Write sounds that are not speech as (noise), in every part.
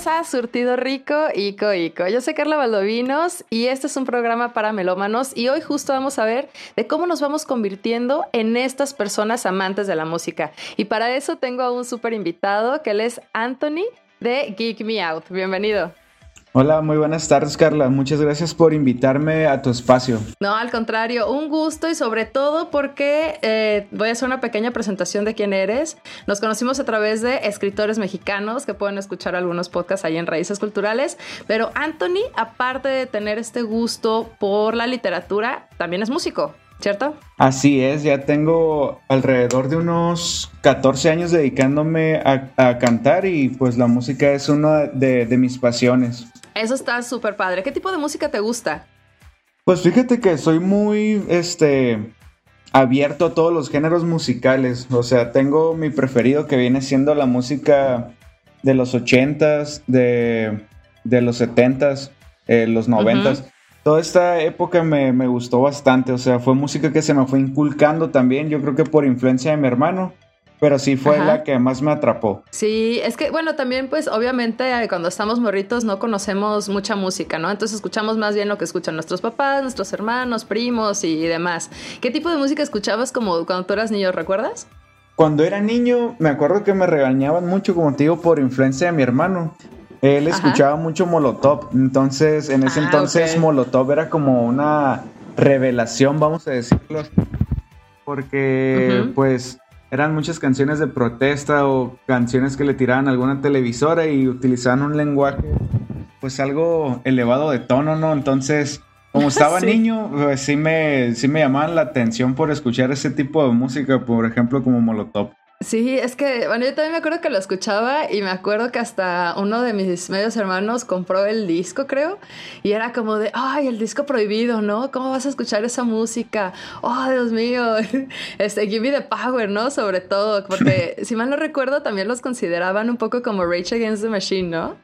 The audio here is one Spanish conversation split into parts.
Bienvenidos a Surtido Rico Ico Ico. Yo soy Carla Valdovinos y este es un programa para melómanos y hoy justo vamos a ver de cómo nos vamos convirtiendo en estas personas amantes de la música. Y para eso tengo a un súper invitado que él es Anthony de Geek Me Out. Bienvenido. Hola, muy buenas tardes Carla. Muchas gracias por invitarme a tu espacio. No, al contrario, un gusto y sobre todo porque eh, voy a hacer una pequeña presentación de quién eres. Nos conocimos a través de escritores mexicanos que pueden escuchar algunos podcasts ahí en Raíces Culturales, pero Anthony, aparte de tener este gusto por la literatura, también es músico. ¿cierto? Así es, ya tengo alrededor de unos 14 años dedicándome a, cantar y pues la música es una de, de mis pasiones. Eso está súper padre. ¿Qué tipo de música te gusta? Pues fíjate que soy muy, este, abierto a todos los géneros musicales. O sea, tengo mi preferido que viene siendo la música de los 80s, de, de los 70s, eh, los 90s. Toda esta época me, me, gustó bastante. O sea, fue música que se me fue inculcando también. Yo creo que por influencia de mi hermano pero sí fue la que más me atrapó. Sí, es que bueno, también pues obviamente eh, cuando estamos morritos no conocemos mucha música, ¿no? Entonces escuchamos más bien lo que escuchan nuestros papás, nuestros hermanos, primos y demás. ¿Qué tipo de música escuchabas como cuando tú eras niño, recuerdas? Cuando era niño, me acuerdo que me regañaban mucho, como te digo, por influencia de mi hermano. Él escuchaba mucho Molotov, entonces en ese ah, entonces Molotov era como una revelación, vamos a decirlo, porque pues eran muchas canciones de protesta o canciones que le tiraban a alguna televisora y utilizaban un lenguaje pues algo elevado de tono, ¿no? Entonces, como (laughs) estaba niño, pues sí me, sí me llamaban la atención por escuchar ese tipo de música, por ejemplo, como Molotov. Sí, es que, bueno, yo también me acuerdo que lo escuchaba y me acuerdo que hasta uno de mis medios hermanos compró el disco, creo, y era como de, ay, el disco prohibido, ¿no? ¿Cómo vas a escuchar esa música? Oh, Dios mío, (laughs) este, Give Me the Power, ¿no? Sobre todo, porque (laughs) si mal no recuerdo, también los consideraban un poco como Rage Against the Machine, ¿no?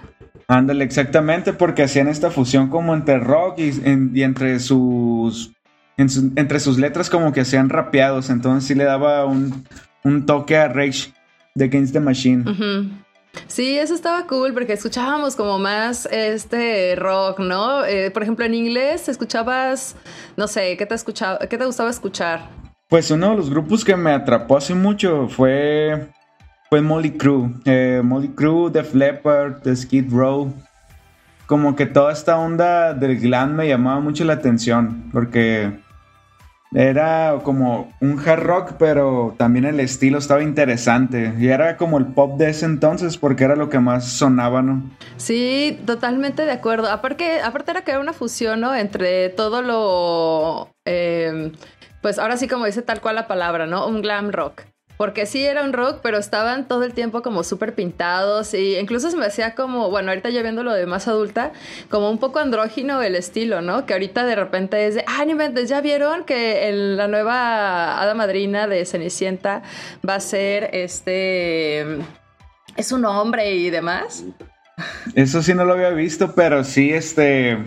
Ándale, exactamente, porque hacían esta fusión como entre rock y, entre sus entre sus letras como que hacían rapeados, entonces sí le daba un, un toque a Rage de Against the Machine. Sí, eso estaba cool porque escuchábamos como más este rock, ¿no? Eh, por ejemplo, en inglés escuchabas, no sé, ¿qué te, escuchaba, ¿qué te gustaba escuchar? Pues uno de los grupos que me atrapó hace mucho fue, fue Molly Crew. Eh, Molly Crew, The Leppard, The Skid Row. Como que toda esta onda del glam me llamaba mucho la atención porque era como un hard rock, pero también el estilo estaba interesante. Y era como el pop de ese entonces, porque era lo que más sonaba, ¿no? Sí, totalmente de acuerdo. Aparte, aparte era que era una fusión, ¿no? Entre todo lo. Eh, pues ahora sí, como dice tal cual la palabra, ¿no? Un glam rock. Porque sí era un rock, pero estaban todo el tiempo como súper pintados y incluso se me hacía como, bueno, ahorita ya viendo lo de más adulta, como un poco andrógino el estilo, ¿no? Que ahorita de repente es de, ah, ya vieron que la nueva hada madrina de Cenicienta va a ser este, es un hombre y demás. Eso sí no lo había visto, pero sí, este,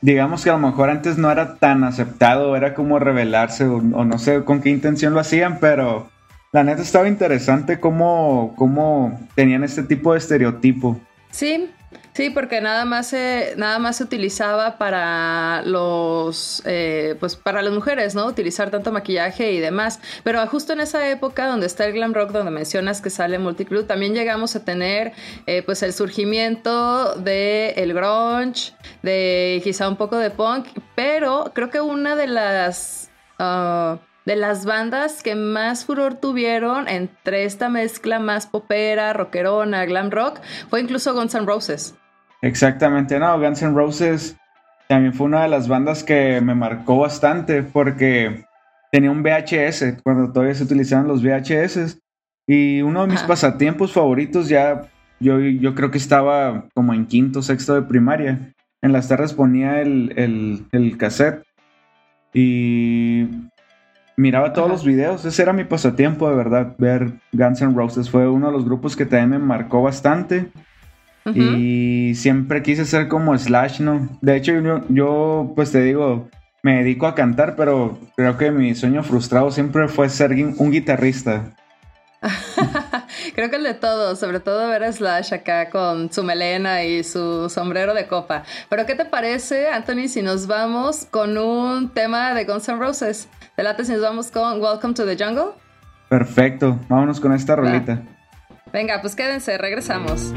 digamos que a lo mejor antes no era tan aceptado, era como revelarse o no sé con qué intención lo hacían, pero la neta estaba interesante cómo, cómo tenían este tipo de estereotipo. Sí, Sí, porque nada más se, nada más se utilizaba para los, eh, pues para las mujeres, ¿no? Utilizar tanto maquillaje y demás. Pero justo en esa época donde está el glam rock, donde mencionas que sale Multicrew, también llegamos a tener, eh, pues el surgimiento de el grunge, de quizá un poco de punk, pero creo que una de las ah, de las bandas que más furor tuvieron entre esta mezcla más popera, rockerona, glam rock, fue incluso Guns N' Roses. Exactamente, no, Guns N' Roses también fue una de las bandas que me marcó bastante porque tenía un VHS, cuando todavía se utilizaban los VHS, y uno de mis pasatiempos favoritos ya, yo, yo creo que estaba como en quinto, sexto de primaria, en las tardes ponía el, el, el cassette y miraba todos los videos. Ese era mi pasatiempo, de verdad, ver Guns N' Roses. Fue uno de los grupos que también me marcó bastante. Y siempre quise ser como Slash, ¿no? De hecho, yo, yo, pues te digo, me dedico a cantar, pero creo que mi sueño frustrado siempre fue ser un guitarrista. (laughs) Creo que el de todos, sobre todo ver a Slash acá con su melena y su sombrero de copa. Pero ¿qué te parece, Anthony, si nos vamos con un tema de Guns N' Roses? ¿Te late si nos vamos con Welcome to the Jungle? Perfecto, vámonos con esta rolita. Venga, pues quédense, regresamos.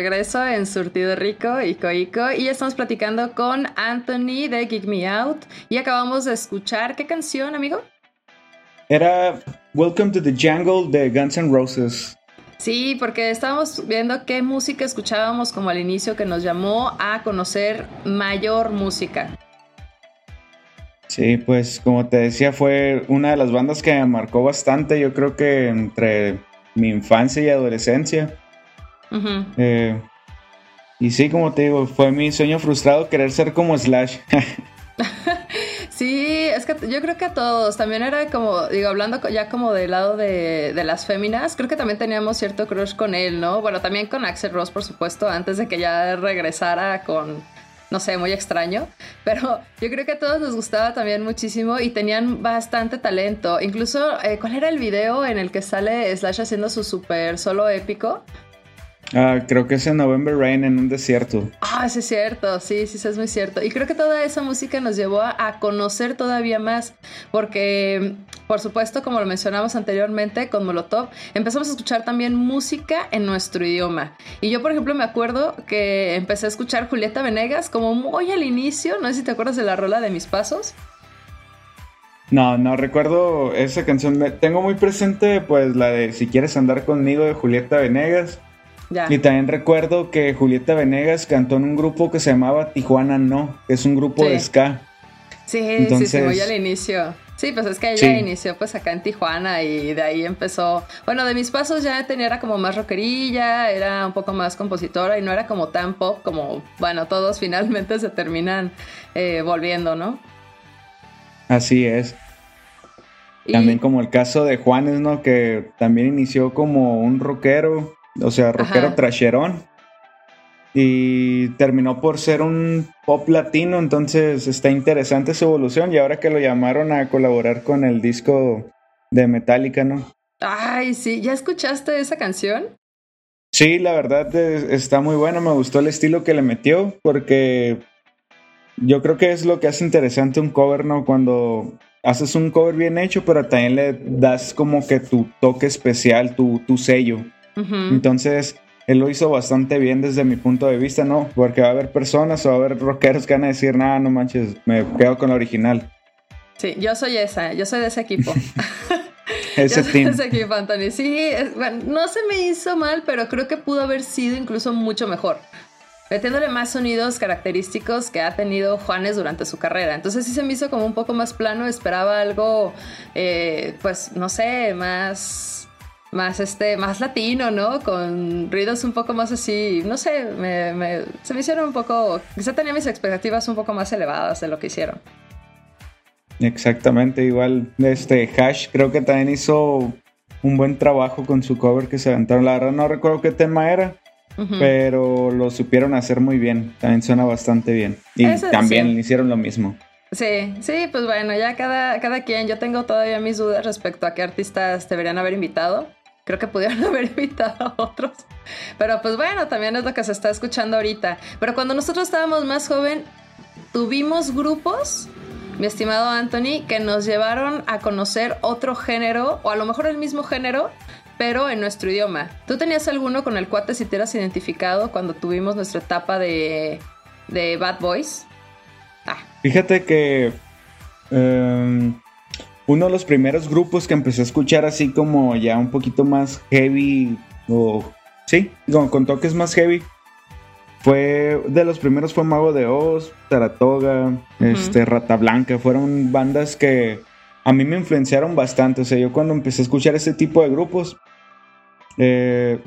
Regreso en Surtido Rico y Coico y estamos platicando con Anthony de Kick Me Out y acabamos de escuchar qué canción, amigo? Era Welcome to the Jungle de Guns N' Roses. Sí, porque estábamos viendo qué música escuchábamos como al inicio que nos llamó a conocer mayor música. Sí, pues como te decía, fue una de las bandas que me marcó bastante, yo creo que entre mi infancia y adolescencia. Eh, y sí, como te digo, fue mi sueño frustrado querer ser como Slash. (laughs) sí, es que yo creo que a todos, también era como, digo, hablando ya como del lado de, de, las féminas, creo que también teníamos cierto crush con él, ¿no? Bueno, también con Axel Ross, por supuesto, antes de que ya regresara con no sé, muy extraño, (laughs) pero yo creo que a todos nos gustaba también muchísimo y tenían bastante talento. Incluso, eh, ¿cuál era el video en el que sale Slash haciendo su super solo épico? Ah, creo que es en November Rain en un desierto. Ah, sí es cierto, sí, sí, es muy cierto. Y creo que toda esa música nos llevó a, conocer todavía más, porque, por supuesto, como lo mencionamos anteriormente con Molotov, empezamos a escuchar también música en nuestro idioma. Y yo, por ejemplo, me acuerdo que empecé a escuchar Julieta Venegas como muy al inicio, no sé si te acuerdas de la rola de mis pasos. No, no recuerdo esa canción. Tengo muy presente, pues, la de Si quieres andar conmigo de Julieta Venegas. Y también recuerdo que Julieta Venegas cantó en un grupo que se llamaba Tijuana No, que es un grupo de ska. Sí, sí, sí, muy al inicio. Sí, pues es que ella inició pues acá en Tijuana y de ahí empezó. Bueno, de mis pasos ya tenía era como más rockerilla, era un poco más compositora y no era como tan pop como, bueno, todos (laughs) finalmente se terminan eh, volviendo, ¿no? Así es. También como el caso de Juanes, ¿no? Que también inició como un rockero o sea, rockero trasherón. Y terminó por ser un pop latino, entonces está interesante su evolución. Y ahora que lo llamaron a colaborar con el disco de Metallica, ¿no? Ay, sí, ¿ya escuchaste esa canción? Sí, la verdad está muy bueno, me gustó el estilo que le metió, porque yo creo que es lo que hace interesante un cover, ¿no? Cuando haces un cover bien hecho, pero también le das como que tu toque especial, tu, tu sello. Entonces, él lo hizo bastante bien desde mi punto de vista, ¿no? Porque va a haber personas o va a haber rockeros que van a decir, nada, no manches, me quedo con la original. Sí, yo soy esa, yo soy de ese equipo. (laughs) (laughs) ese team. De ese equipo, Anthony. Sí, bueno, no se me hizo mal, pero creo que pudo haber sido incluso mucho mejor. Metiéndole más sonidos característicos que ha tenido Juanes durante su carrera. Entonces sí se me hizo como un poco más plano, esperaba algo, eh, pues, no sé, más más este más latino, ¿no? Con ruidos un poco más así, no sé, me, se me hicieron un poco, quizá tenía mis expectativas un poco más elevadas de lo que hicieron. Exactamente, igual este Hash creo que también hizo un buen trabajo con su cover que se aventaron. La verdad no recuerdo qué tema era, pero lo supieron hacer muy bien. También suena bastante bien. Y también hicieron lo mismo. Sí, sí, pues bueno, ya cada, cada quien, yo tengo todavía mis dudas respecto a qué artistas deberían haber invitado. Creo que pudieron (laughs) haber invitado a otros. Pero pues bueno, también es lo que se está escuchando ahorita. Pero cuando nosotros estábamos más joven, tuvimos grupos, mi estimado Anthony, que nos llevaron a conocer otro género, o a lo mejor el mismo género, pero en nuestro idioma. ¿Tú tenías alguno con el cual te sintieras identificado cuando tuvimos nuestra etapa de, de Bad Boys? Ah. Fíjate que... Em, uno de los primeros grupos que empecé a escuchar así como ya un poquito más heavy o sí, con, toques más heavy. Fue de los primeros fue Mago de Oz, Saratoga, este Rata Blanca, fueron bandas que a mí me influenciaron bastante, o sea, yo cuando empecé a escuchar ese tipo de grupos eh,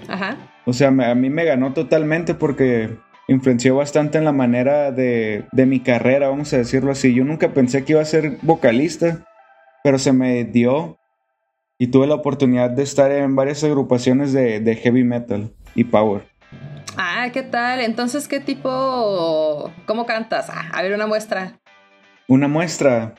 o sea, a mí me ganó totalmente porque influenció bastante en la manera de, de mi carrera, vamos a decirlo así. Yo nunca pensé que iba a ser vocalista pero se me dio y tuve la oportunidad de estar en varias agrupaciones de, heavy metal y power. Ah, ¿qué tal? Entonces, ¿qué tipo, cómo cantas? Ah, a ver, una muestra. Una muestra.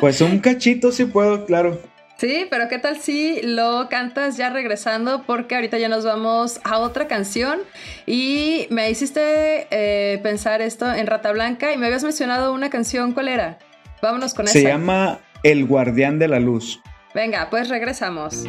Pues un cachito sí puedo, claro. Sí, pero ¿qué tal si lo cantas ya regresando? Porque ahorita ya nos vamos a otra canción y me hiciste eh, pensar esto en Rata Blanca y me habías mencionado una canción, ¿cuál era? Vámonos con Se Se llama El Guardián de la Luz. Venga, pues regresamos.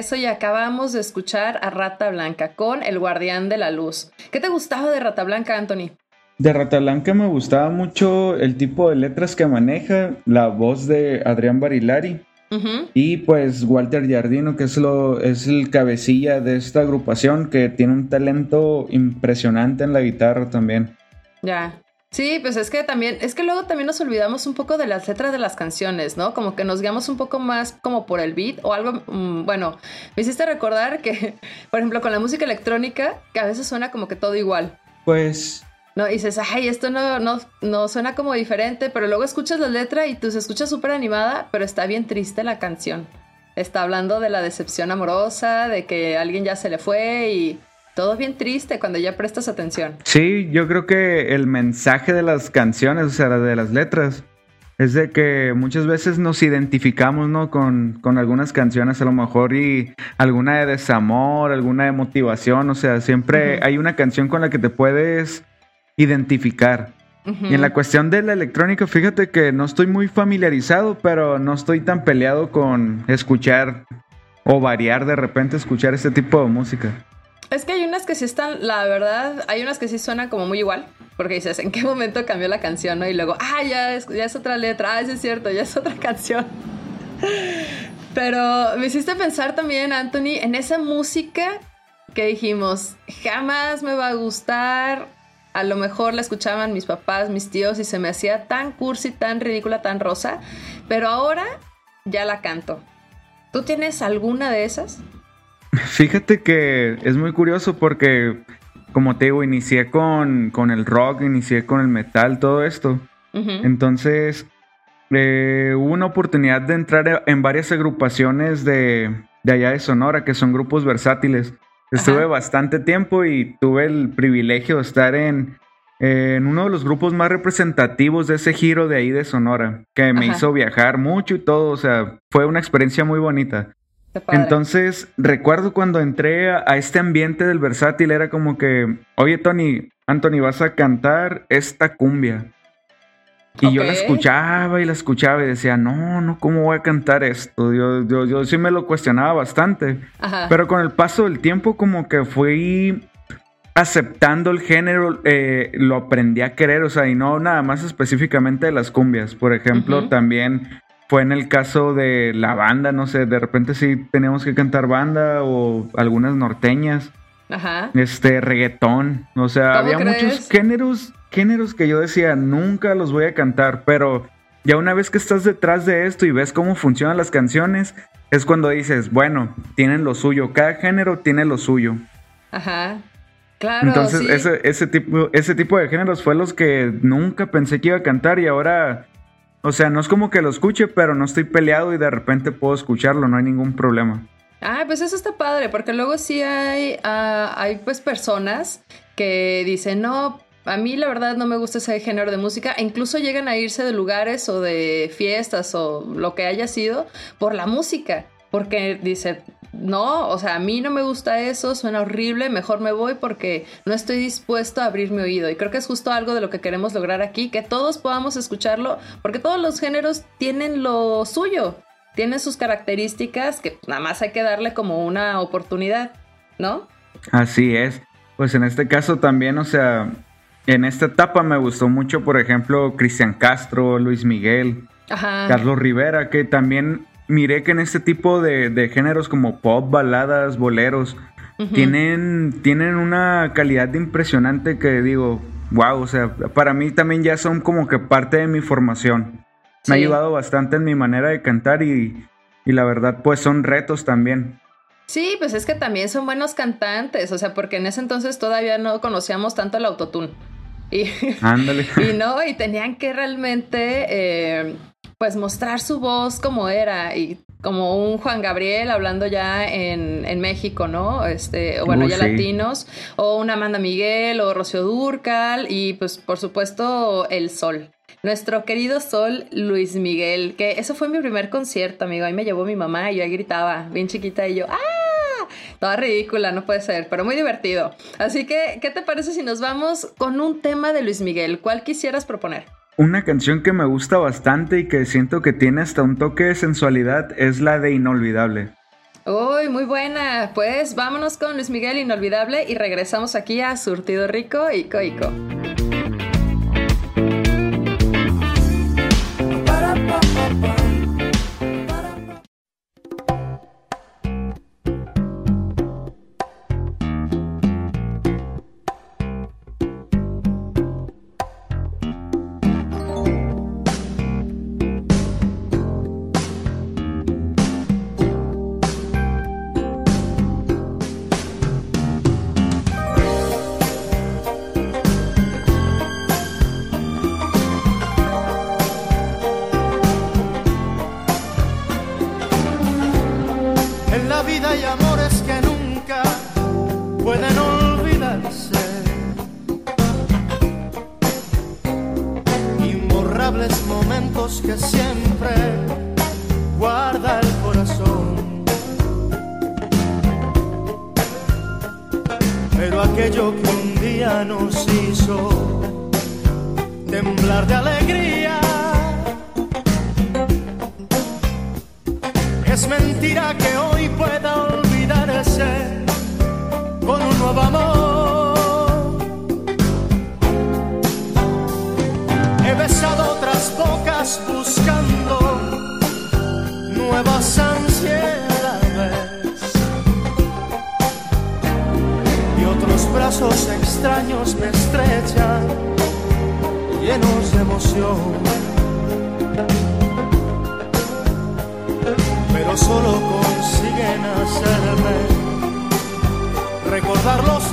Regreso y acabamos de escuchar a Rata Blanca con El Guardián de la Luz. ¿Qué te gustaba de Rata Blanca, Anthony? De Rata Blanca me gustaba mucho el tipo de letras que maneja, la voz de Adrián Barilari y pues Walter Jardino, que es, lo, es el cabecilla de esta agrupación, que tiene un talento impresionante en la guitarra también. Ya. Sí, pues es que también, es que luego también nos olvidamos un poco de las letras de las canciones, ¿no? Como que nos guiamos un poco más como por el beat o algo, mm, bueno, me hiciste recordar que, (laughs) por ejemplo, con la música electrónica, que a veces suena como que todo igual. Pues... No, y dices, ay, esto no, no, no suena como diferente, pero luego escuchas la letra y tú se escucha súper animada, pero está bien triste la canción. Está hablando de la decepción amorosa, de que alguien ya se le fue y todo bien triste cuando ya prestas atención. Sí, yo creo que el mensaje de las canciones, o sea, de las letras, es de que muchas veces nos identificamos, ¿no? Con, con, algunas canciones a lo mejor y alguna de desamor, alguna de motivación, o sea, siempre hay una canción con la que te puedes identificar. Y en la cuestión de la electrónica, fíjate que no estoy muy familiarizado, pero no estoy tan peleado con escuchar o variar de repente escuchar este tipo de música. Es que hay unas que sí están, la verdad, hay unas que sí suenan como muy igual, porque dices, ¿en qué momento cambió la canción? ¿no? Y luego, ah, ya es, otra letra, ah, es cierto, ya es otra (laughs) canción. Pero me hiciste pensar también, Anthony, en esa música que dijimos, jamás me va a gustar, a lo mejor la escuchaban mis papás, mis tíos y se me hacía tan cursi, tan ridícula, tan rosa, pero ahora ya la canto. ¿Tú tienes alguna de esas? Fíjate que es muy curioso porque, como te digo, inicié con, con el rock, inicié con el metal, todo esto. Entonces, eh, hubo una oportunidad de entrar en varias agrupaciones de, de, allá de Sonora, que son grupos versátiles. Estuve bastante tiempo y tuve el privilegio de estar en, en, uno de los grupos más representativos de ese giro de ahí de Sonora, que me hizo viajar mucho y todo, o sea, fue una experiencia muy bonita. Entonces, recuerdo cuando entré a, este ambiente del versátil, era como que, oye Tony, Anthony, vas a cantar esta cumbia. Y yo la escuchaba y la escuchaba y decía, no, no, ¿cómo voy a cantar esto? Yo, yo, sí me lo cuestionaba bastante. Pero con el paso del tiempo como que fui aceptando el género, eh, lo aprendí a querer, o sea, y no nada más específicamente de las cumbias. Por ejemplo, también fue en el caso de la banda, no sé, de repente sí teníamos que cantar banda o algunas norteñas. Ajá. Este, reggaetón. O sea, había muchos géneros, géneros que yo decía, nunca los voy a cantar, pero ya una vez que estás detrás de esto y ves cómo funcionan las canciones, es cuando dices, bueno, tienen lo suyo, cada género tiene lo suyo. Ajá. Claro. Entonces, ese, ese, tipo, ese tipo de géneros fue los que nunca pensé que iba a cantar y ahora o sea, no es como que lo escuche, pero no estoy peleado y de repente puedo escucharlo, no hay ningún problema. Ah, pues eso está padre, porque luego sí hay, ah, hay pues personas que dicen, no, a mí la verdad no me gusta ese género de música, e incluso llegan a irse de lugares o de fiestas o lo que haya sido por la música, porque dice, no, o sea, a mí no me gusta eso, suena horrible, mejor me voy porque no estoy dispuesto a abrir mi oído. Y creo que es justo algo de lo que queremos lograr aquí, que todos podamos escucharlo, porque todos los géneros tienen lo suyo, tienen sus características que nada más hay que darle como una oportunidad, ¿no? Así es. Pues en este caso también, o sea, en esta etapa me gustó mucho, por ejemplo, Cristian Castro, Luis Miguel, Carlos Rivera, que también miré que en este tipo de, géneros como pop, baladas, boleros, tienen, tienen una calidad impresionante que digo, wow, o sea, para mí también ya son como que parte de mi formación. Me ha ayudado bastante en mi manera de cantar y, y la verdad, pues son retos también. Sí, pues es que también son buenos cantantes, o sea, porque en ese entonces todavía no conocíamos tanto el autotune. Y, Ándale. (laughs) y no, y tenían que realmente eh, pues mostrar su voz como era y como un Juan Gabriel hablando ya en, en México, ¿no? Este, bueno, ya latinos, o una Amanda Miguel o Rocío Durcal y pues por supuesto el Sol. Nuestro querido Sol Luis Miguel, que eso fue mi primer concierto, amigo. Ahí me llevó mi mamá y yo ahí gritaba, bien chiquita, y yo, ¡ah! Toda ridícula, no puede ser, pero muy divertido. Así que, ¿qué te parece si nos vamos con un tema de Luis Miguel? ¿Cuál quisieras proponer? Una canción que me gusta bastante y que siento que tiene hasta un toque de sensualidad es la de Inolvidable. Uy, muy buena. Pues vámonos con Luis Miguel Inolvidable y regresamos aquí a Surtido Rico y Coico. Tus brazos extraños me estrechan, llenos de emoción. Pero solo consiguen hacerme recordar los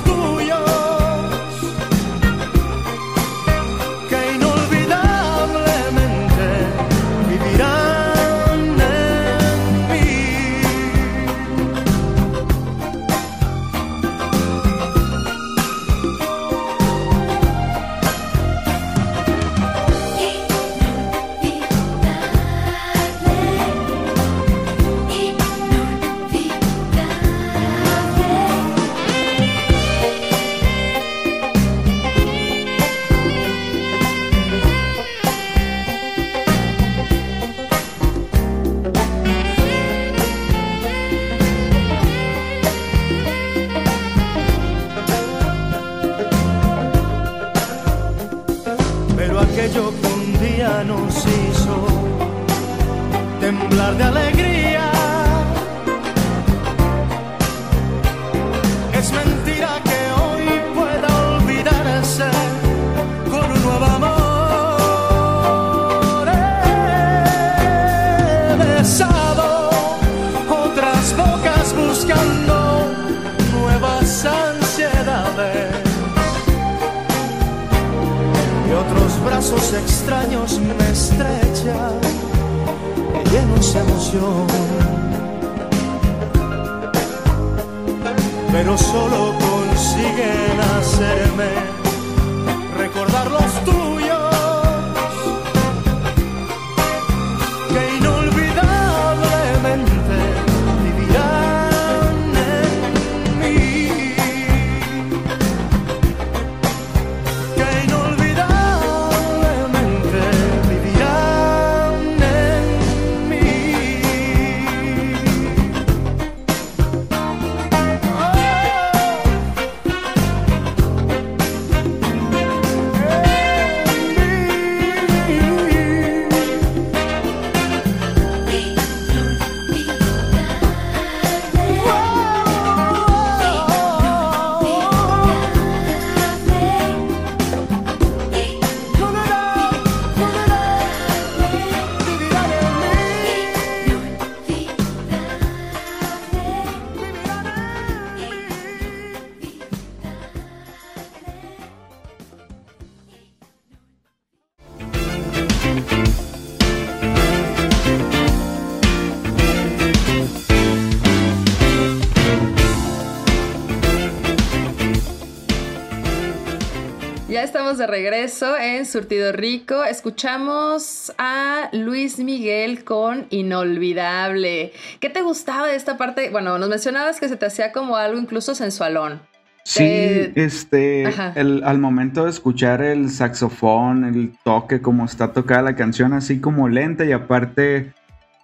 brazos extraños me estrechan, me llenos de emoción. Pero solo consiguen hacerme recordar los tuyos. de regreso en Surtido Rico. Escuchamos a Luis Miguel con Inolvidable. ¿Qué te gustaba de esta parte? Bueno, nos mencionabas que se te hacía como algo incluso sensualón. Sí, este, al momento de escuchar el saxofón, el toque, como está tocada la canción, así como lenta y aparte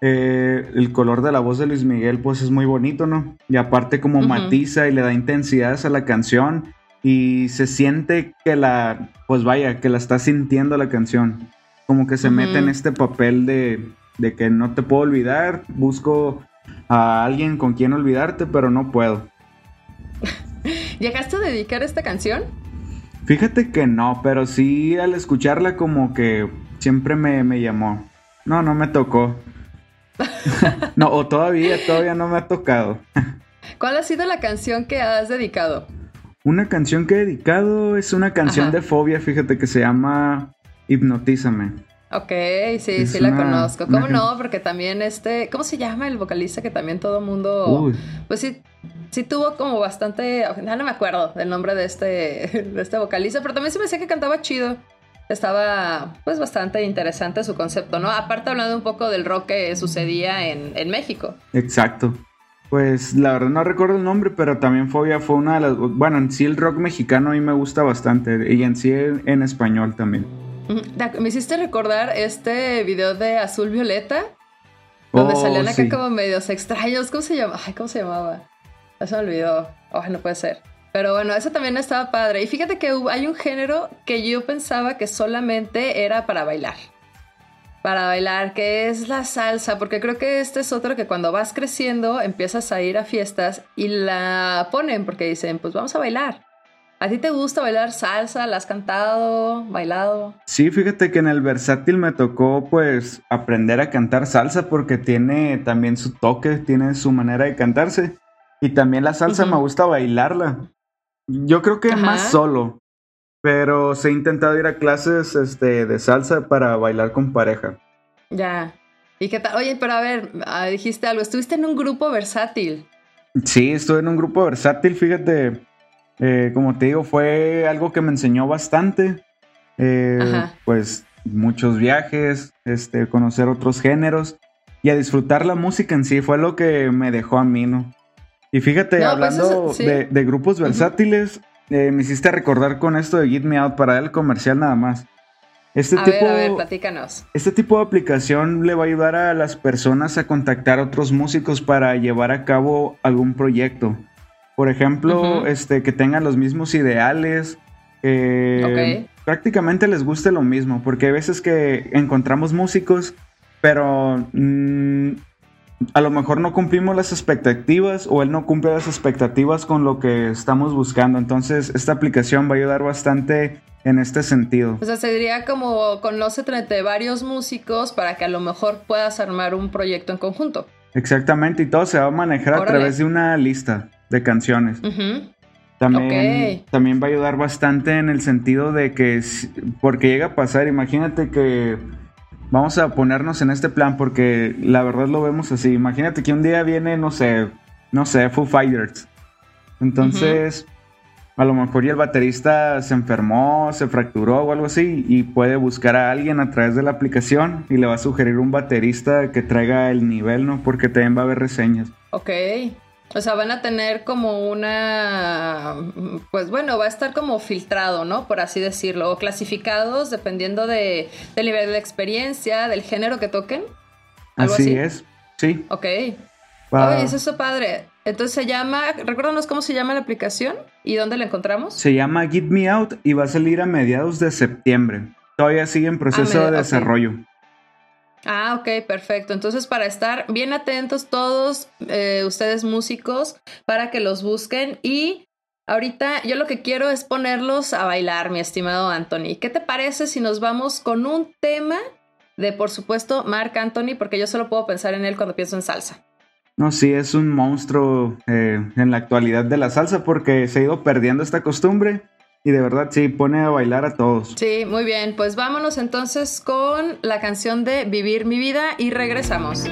eh, el color de la voz de Luis Miguel, pues es muy bonito, ¿no? Y aparte como matiza y le da intensidades a la canción y se siente que la, pues vaya, que la está sintiendo la canción. Como que se mete en este papel de, de que no te puedo olvidar, busco a alguien con quien olvidarte, pero no puedo. (laughs) ¿Llegaste a dedicar esta canción? Fíjate que no, pero sí al escucharla como que siempre me, me llamó. No, no me tocó. (laughs) no, o todavía, todavía no me ha tocado. (laughs) ¿Cuál ha sido la canción que has dedicado? Una canción que he dedicado es una canción de fobia, fíjate que se llama Hipnotízame. Ok, sí, sí la conozco. ¿Cómo no? Porque también este, ¿cómo se llama el vocalista que también todo mundo, pues sí, sí tuvo como bastante, no me acuerdo del nombre de este, (laughs) de este vocalista, pero también se me decía que cantaba chido. Estaba pues bastante interesante su concepto, ¿no? Aparte hablando un poco del rock que sucedía en, en México. Exacto. Pues la verdad no recuerdo el nombre, pero también Fobia fue una de las... Bueno, en sí el rock mexicano a mí me gusta bastante y en sí en español también. Me hiciste recordar este video de Azul Violeta, donde oh, salían acá como medios extraños. ¿Cómo se llama? Ay, ¿cómo se llamaba? Eso me olvidó. Oh, no puede ser. Pero bueno, eso también estaba padre. Y fíjate que hay un género que yo pensaba que solamente era para bailar para bailar, que es la salsa, porque creo que este es otro que cuando vas creciendo empiezas a ir a fiestas y la ponen porque dicen, pues vamos a bailar. ¿A ti te gusta bailar salsa? ¿La has cantado, bailado? Sí, fíjate que en el versátil me tocó pues aprender a cantar salsa porque tiene también su toque, tiene su manera de cantarse. Y también la salsa me gusta bailarla. Yo creo que más solo, pero se ha intentado ir a clases este, de salsa para bailar con pareja. Ya. ¿Y qué tal? Oye, pero a ver, ah, dijiste algo. Estuviste en un grupo versátil. Sí, estuve en un grupo versátil. Fíjate, eh, como te digo, fue algo que me enseñó bastante. Eh, pues muchos viajes, este, conocer otros géneros y a disfrutar la música en sí fue lo que me dejó a mí, ¿no? Y fíjate, pues hablando de, grupos versátiles, eh, me hiciste recordar con esto de Get Me Out para el comercial nada más. Este a tipo, ver, a ver, platícanos. Este tipo de aplicación le va a ayudar a las personas a contactar a otros músicos para llevar a cabo algún proyecto. Por ejemplo, este, que tengan los mismos ideales. Prácticamente les guste lo mismo, porque hay veces que encontramos músicos, pero mm, a lo mejor no cumplimos las expectativas o él no cumple las expectativas con lo que estamos buscando. Entonces, esta aplicación va a ayudar bastante en este sentido. O sea, sería como conócete entre varios músicos para que a lo mejor puedas armar un proyecto en conjunto. Exactamente, y todo se va a manejar a través de una lista de canciones. También, también va a ayudar bastante en el sentido de que, porque llega a pasar, imagínate que vamos a ponernos en este plan porque la verdad lo vemos así. Imagínate que un día viene, no sé, no sé, Foo Fighters. Entonces, a lo mejor y el baterista se enfermó, se fracturó o algo así y puede buscar a alguien a través de la aplicación y le va a sugerir un baterista que traiga el nivel, ¿no? Porque también va a haber reseñas. Ok. O sea, van a tener como una, pues bueno, va a estar como filtrado, ¿no? Por así decirlo, o clasificados dependiendo de, del nivel de experiencia, del género que toquen. Así, es, sí. Ok. Oye, eso es padre. Entonces se llama, recuérdanos cómo se llama la aplicación y dónde la encontramos. Se llama Get Me Out y va a salir a mediados de septiembre. Todavía sigue en proceso de desarrollo. Ah, ok, perfecto. Entonces, para estar bien atentos todos eh, ustedes músicos, para que los busquen y ahorita yo lo que quiero es ponerlos a bailar, mi estimado Anthony. ¿Qué te parece si nos vamos con un tema de, por supuesto, Mark Anthony? Porque yo solo puedo pensar en él cuando pienso en salsa. No, sí, es un monstruo eh, en la actualidad de la salsa porque se ha ido perdiendo esta costumbre y de verdad sí, pone a bailar a todos. Sí, muy bien. Pues vámonos entonces con la canción de Vivir mi vida y regresamos.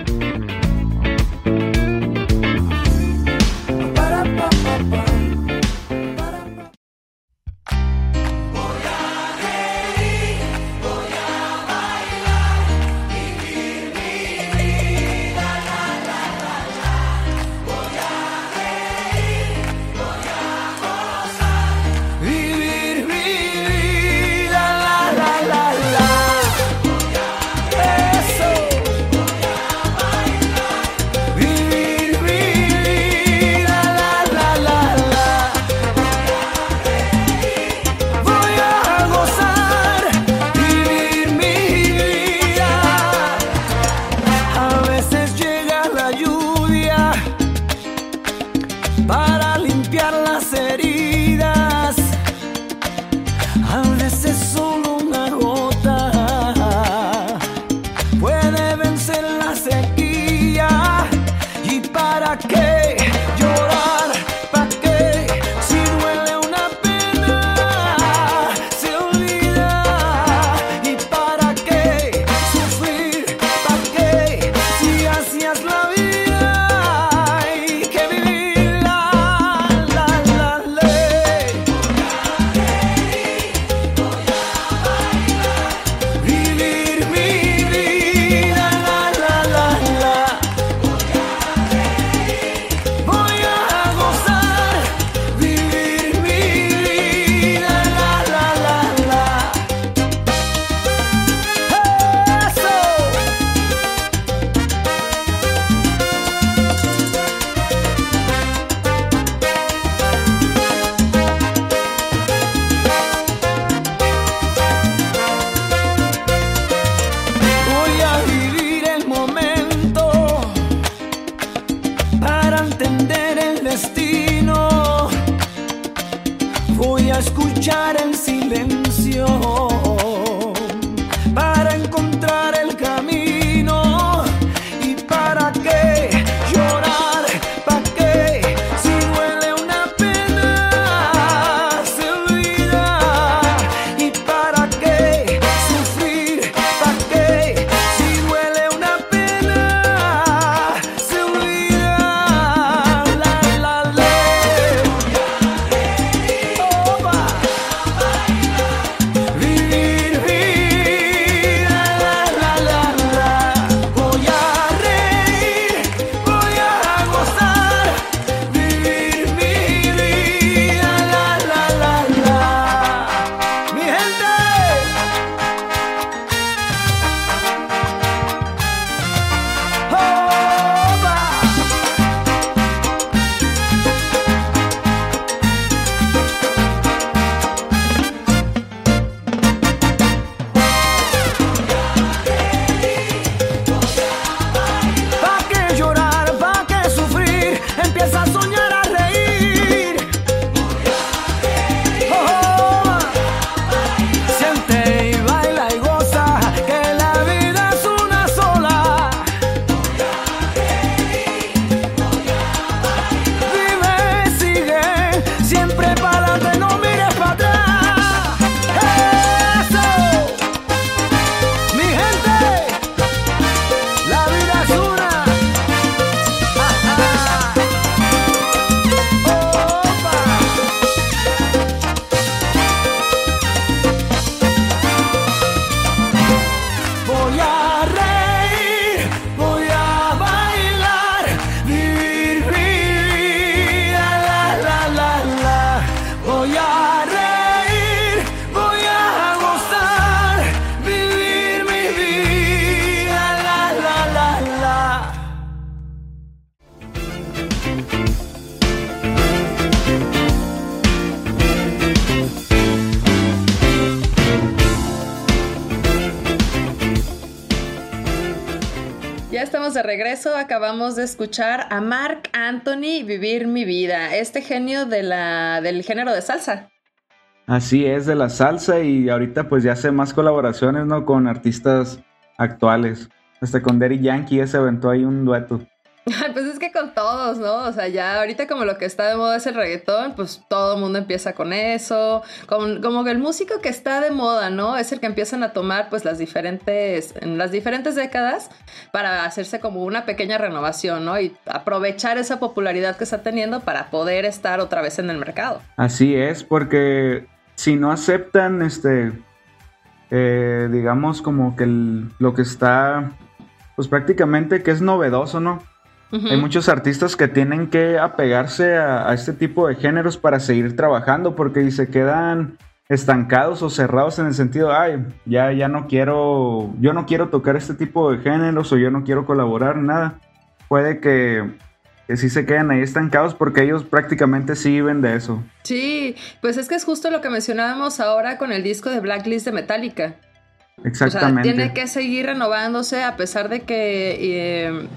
Acabamos de escuchar a Mark Anthony Vivir mi vida, este genio de la, del género de salsa. Así es, de la salsa y ahorita pues ya hace más colaboraciones, ¿no? Con artistas actuales. Hasta con Daddy Yankee ya se aventó ahí un dueto. (laughs) Pues es que con todos, ¿no? O sea, ya ahorita como lo que está de moda es el reggaetón, pues todo el mundo empieza con eso. Como, como que el músico que está de moda, ¿no? Es el que empiezan a tomar pues las diferentes, en las diferentes décadas para hacerse como una pequeña renovación, ¿no? Y aprovechar esa popularidad que está teniendo para poder estar otra vez en el mercado. Así es, porque si no aceptan, este, eh, digamos como que lo que está, pues prácticamente que es novedoso, ¿no? Hay muchos artistas que tienen que apegarse a, a este tipo de géneros para seguir trabajando, porque si se quedan estancados o cerrados en el sentido, ay, ya, ya no quiero, yo no quiero tocar este tipo de géneros o yo no quiero colaborar, nada. Puede que, que sí se queden ahí estancados porque ellos prácticamente sí viven de eso. Sí, pues es que es justo lo que mencionábamos ahora con el disco de Blacklist de Metallica. Exactamente. O sea, tiene que seguir renovándose a pesar de que eh,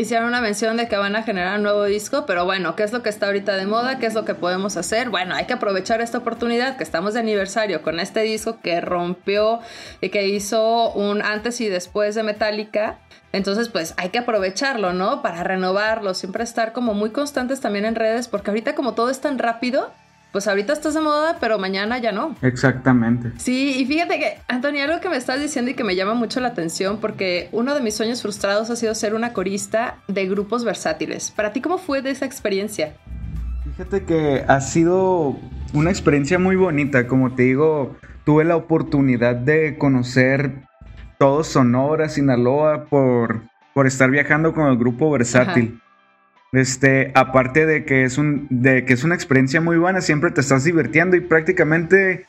hicieron una mención de que van a generar un nuevo disco, pero bueno, ¿qué es lo que está ahorita de moda? ¿Qué es lo que podemos hacer? Bueno, hay que aprovechar esta oportunidad que estamos de aniversario con este disco que rompió y que hizo un antes y después de Metallica. Entonces, pues hay que aprovecharlo, ¿no? Para renovarlo, siempre estar como muy constantes también en redes, porque ahorita como todo es tan rápido, pues ahorita estás de moda, pero mañana ya no. Exactamente. Sí, y fíjate que, Antonio, algo que me estás diciendo y que me llama mucho la atención, porque uno de mis sueños frustrados ha sido ser una corista de grupos versátiles. ¿Para ti cómo fue de esa experiencia? Fíjate que ha sido una experiencia muy bonita. Como te digo, tuve la oportunidad de conocer todo Sonora, Sinaloa, por, por estar viajando con el grupo versátil. Este, aparte de que es un, de que es una experiencia muy buena, siempre te estás divirtiendo y prácticamente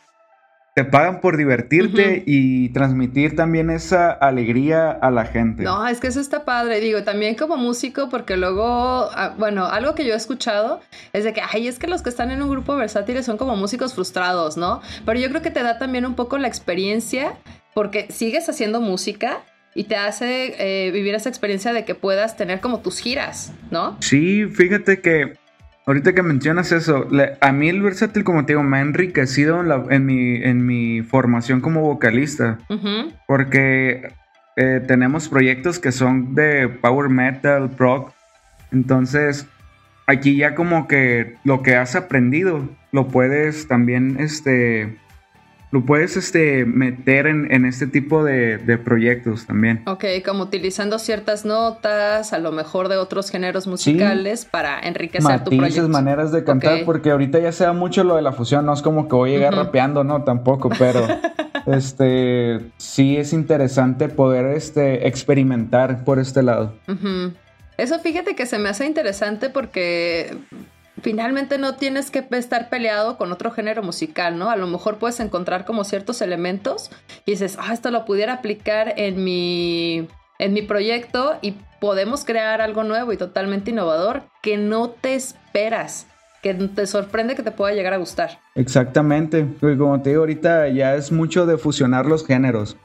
te pagan por divertirte y transmitir también esa alegría a la gente. No, es que eso está padre. Digo, también como músico, porque luego, ah, bueno, algo que yo he escuchado es de que, ay, es que los que están en un grupo versátil son como músicos frustrados, ¿no? Pero yo creo que te da también un poco la experiencia, porque sigues haciendo música, y te hace eh, vivir esa experiencia de que puedas tener como tus giras, ¿no? Sí, fíjate que ahorita que mencionas eso, a mí el versátil, como te digo, me ha enriquecido en, mi, en mi formación como vocalista, porque eh, tenemos proyectos que son de power metal, rock, entonces aquí ya como que lo que has aprendido lo puedes también este lo puedes este, meter en, este tipo de, proyectos también. Ok, como utilizando ciertas notas, a lo mejor de otros géneros musicales para enriquecer tu proyecto. maneras de cantar, porque ahorita ya se da mucho lo de la fusión, no es como que voy a llegar rapeando, no, tampoco, pero (laughs) este sí es interesante poder este, experimentar por este lado. Eso fíjate que se me hace interesante porque finalmente no tienes que estar peleado con otro género musical, ¿no? A lo mejor puedes encontrar como ciertos elementos y dices, ah, esto lo pudiera aplicar en mi, en mi proyecto y podemos crear algo nuevo y totalmente innovador que no te esperas, que te sorprende que te pueda llegar a gustar. Exactamente, como te digo ahorita ya es mucho de fusionar los géneros.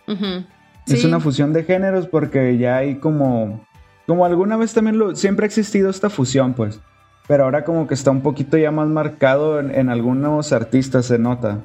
Es una fusión de géneros porque ya hay como, como alguna vez también lo, siempre ha existido esta fusión, pues. Pero ahora como que está un poquito ya más marcado en, algunos artistas, se nota.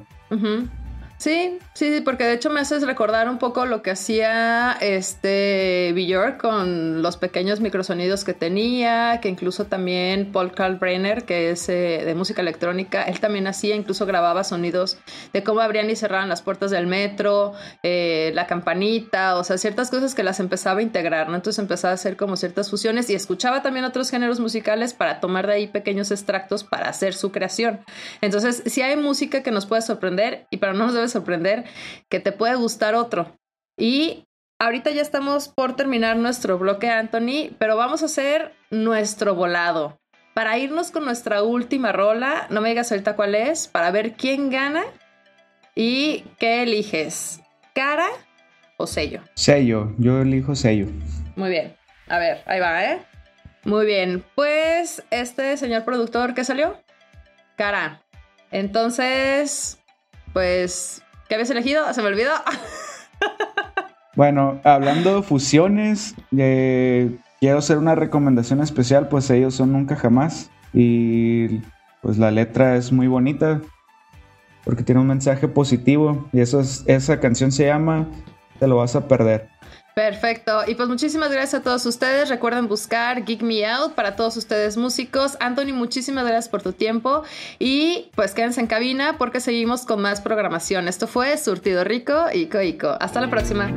Sí, sí, porque de hecho me haces recordar un poco lo que hacía este Björk con los pequeños microsonidos que tenía, que incluso también Paul Kalkbrenner, que es eh, de música electrónica, él también hacía, incluso grababa sonidos de cómo abrían y cerraban las puertas del metro, eh, la campanita, o sea, ciertas cosas que las empezaba a integrar, ¿no? Entonces empezaba a hacer como ciertas fusiones y escuchaba también otros géneros musicales para tomar de ahí pequeños extractos para hacer su creación. Entonces, si hay música que nos puede sorprender y para no nos debe sorprender que te puede gustar otro. Y ahorita ya estamos por terminar nuestro bloque, Anthony, pero vamos a hacer nuestro volado. Para irnos con nuestra última rola, no me digas ahorita cuál es, para ver quién gana y qué eliges, cara o sello. Sello, yo elijo sello. Muy bien, a ver, ahí va, ¿eh? Muy bien, pues este señor productor, ¿qué salió? Cara. Entonces, pues ¿Qué habías elegido? Se me olvidó. (laughs) bueno, hablando de fusiones, eh, quiero hacer una recomendación especial, pues ellos son Nunca Jamás. Y pues la letra es muy bonita porque tiene un mensaje positivo y eso es, esa canción se llama Te lo vas a perder. Perfecto. Y pues muchísimas gracias a todos ustedes. Recuerden buscar Geek Me Out para todos ustedes músicos. Anthony, muchísimas gracias por tu tiempo. Y pues quédense en cabina porque seguimos con más programación. Esto fue Surtido Rico y Coico. Hasta la próxima.